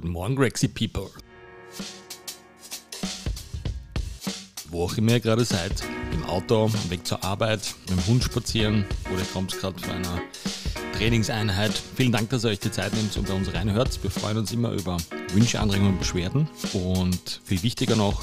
Guten Morgen, Grexy People. Wo auch immer ihr gerade seid, im Auto, Weg zur Arbeit, mit dem Hund spazieren oder kommt gerade von einer Trainingseinheit. Vielen Dank, dass ihr euch die Zeit nehmt und bei uns reinhört. Wir freuen uns immer über Wünsche, Anregungen und Beschwerden. Und viel wichtiger noch,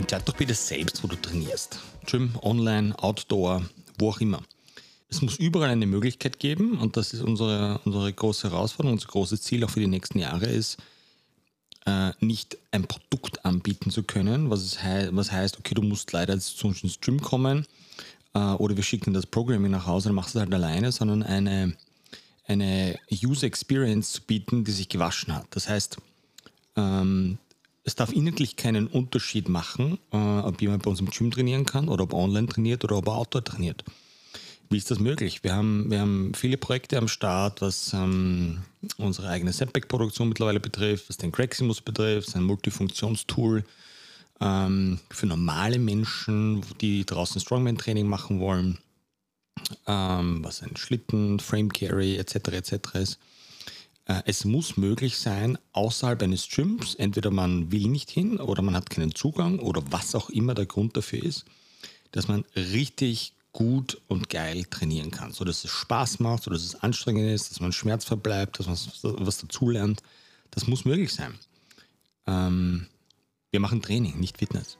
Entscheid doch bitte selbst, wo du trainierst. Gym, online, Outdoor, wo auch immer. Es muss überall eine Möglichkeit geben und das ist unsere, unsere große Herausforderung, unser großes Ziel auch für die nächsten Jahre ist, äh, nicht ein Produkt anbieten zu können, was, es hei was heißt, okay, du musst leider zu uns ins Gym kommen äh, oder wir schicken das Programming nach Hause und machst es halt alleine, sondern eine, eine User Experience zu bieten, die sich gewaschen hat. Das heißt, ähm, es darf inhaltlich keinen Unterschied machen, äh, ob jemand bei uns im Gym trainieren kann oder ob online trainiert oder ob er Outdoor trainiert. Wie ist das möglich? Wir haben, wir haben viele Projekte am Start, was ähm, unsere eigene Setback-Produktion mittlerweile betrifft, was den Craximus betrifft, ein Multifunktionstool ähm, für normale Menschen, die draußen Strongman-Training machen wollen, ähm, was ein Schlitten, Frame Carry etc. etc. ist. Äh, es muss möglich sein, außerhalb eines Gyms, entweder man will nicht hin oder man hat keinen Zugang oder was auch immer der Grund dafür ist, dass man richtig gut und geil trainieren kann, so dass es Spaß macht, so dass es anstrengend ist, dass man Schmerz verbleibt, dass man was dazulernt. Das muss möglich sein. Ähm, wir machen Training, nicht Fitness.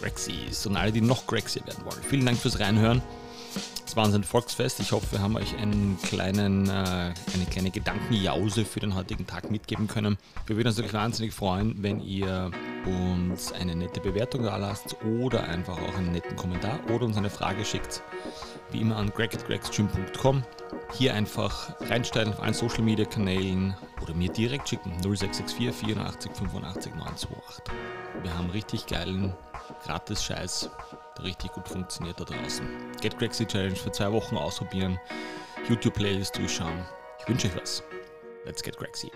Grexys und alle, die noch Grexier werden wollen. Vielen Dank fürs Reinhören. Ein Volksfest. Ich hoffe, wir haben euch einen kleinen, äh, eine kleine Gedankenjause für den heutigen Tag mitgeben können. Wir würden uns natürlich wahnsinnig freuen, wenn ihr uns eine nette Bewertung da lasst oder einfach auch einen netten Kommentar oder uns eine Frage schickt. Wie immer an greg.gregsgym.com. Hier einfach reinstellen auf allen Social Media Kanälen oder mir direkt schicken 0664 84 85 928. Wir haben richtig geilen Gratis-Scheiß, richtig gut funktioniert da draußen. Get Crazy Challenge für zwei Wochen ausprobieren, YouTube-Playlist durchschauen. Ich wünsche euch was. Let's get Crazy.